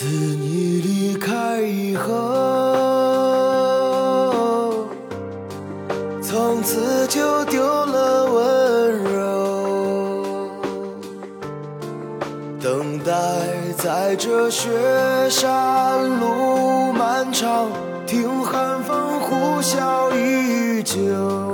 自你离开以后从此就丢了温柔。等待在这雪山路漫长听寒风呼啸依旧。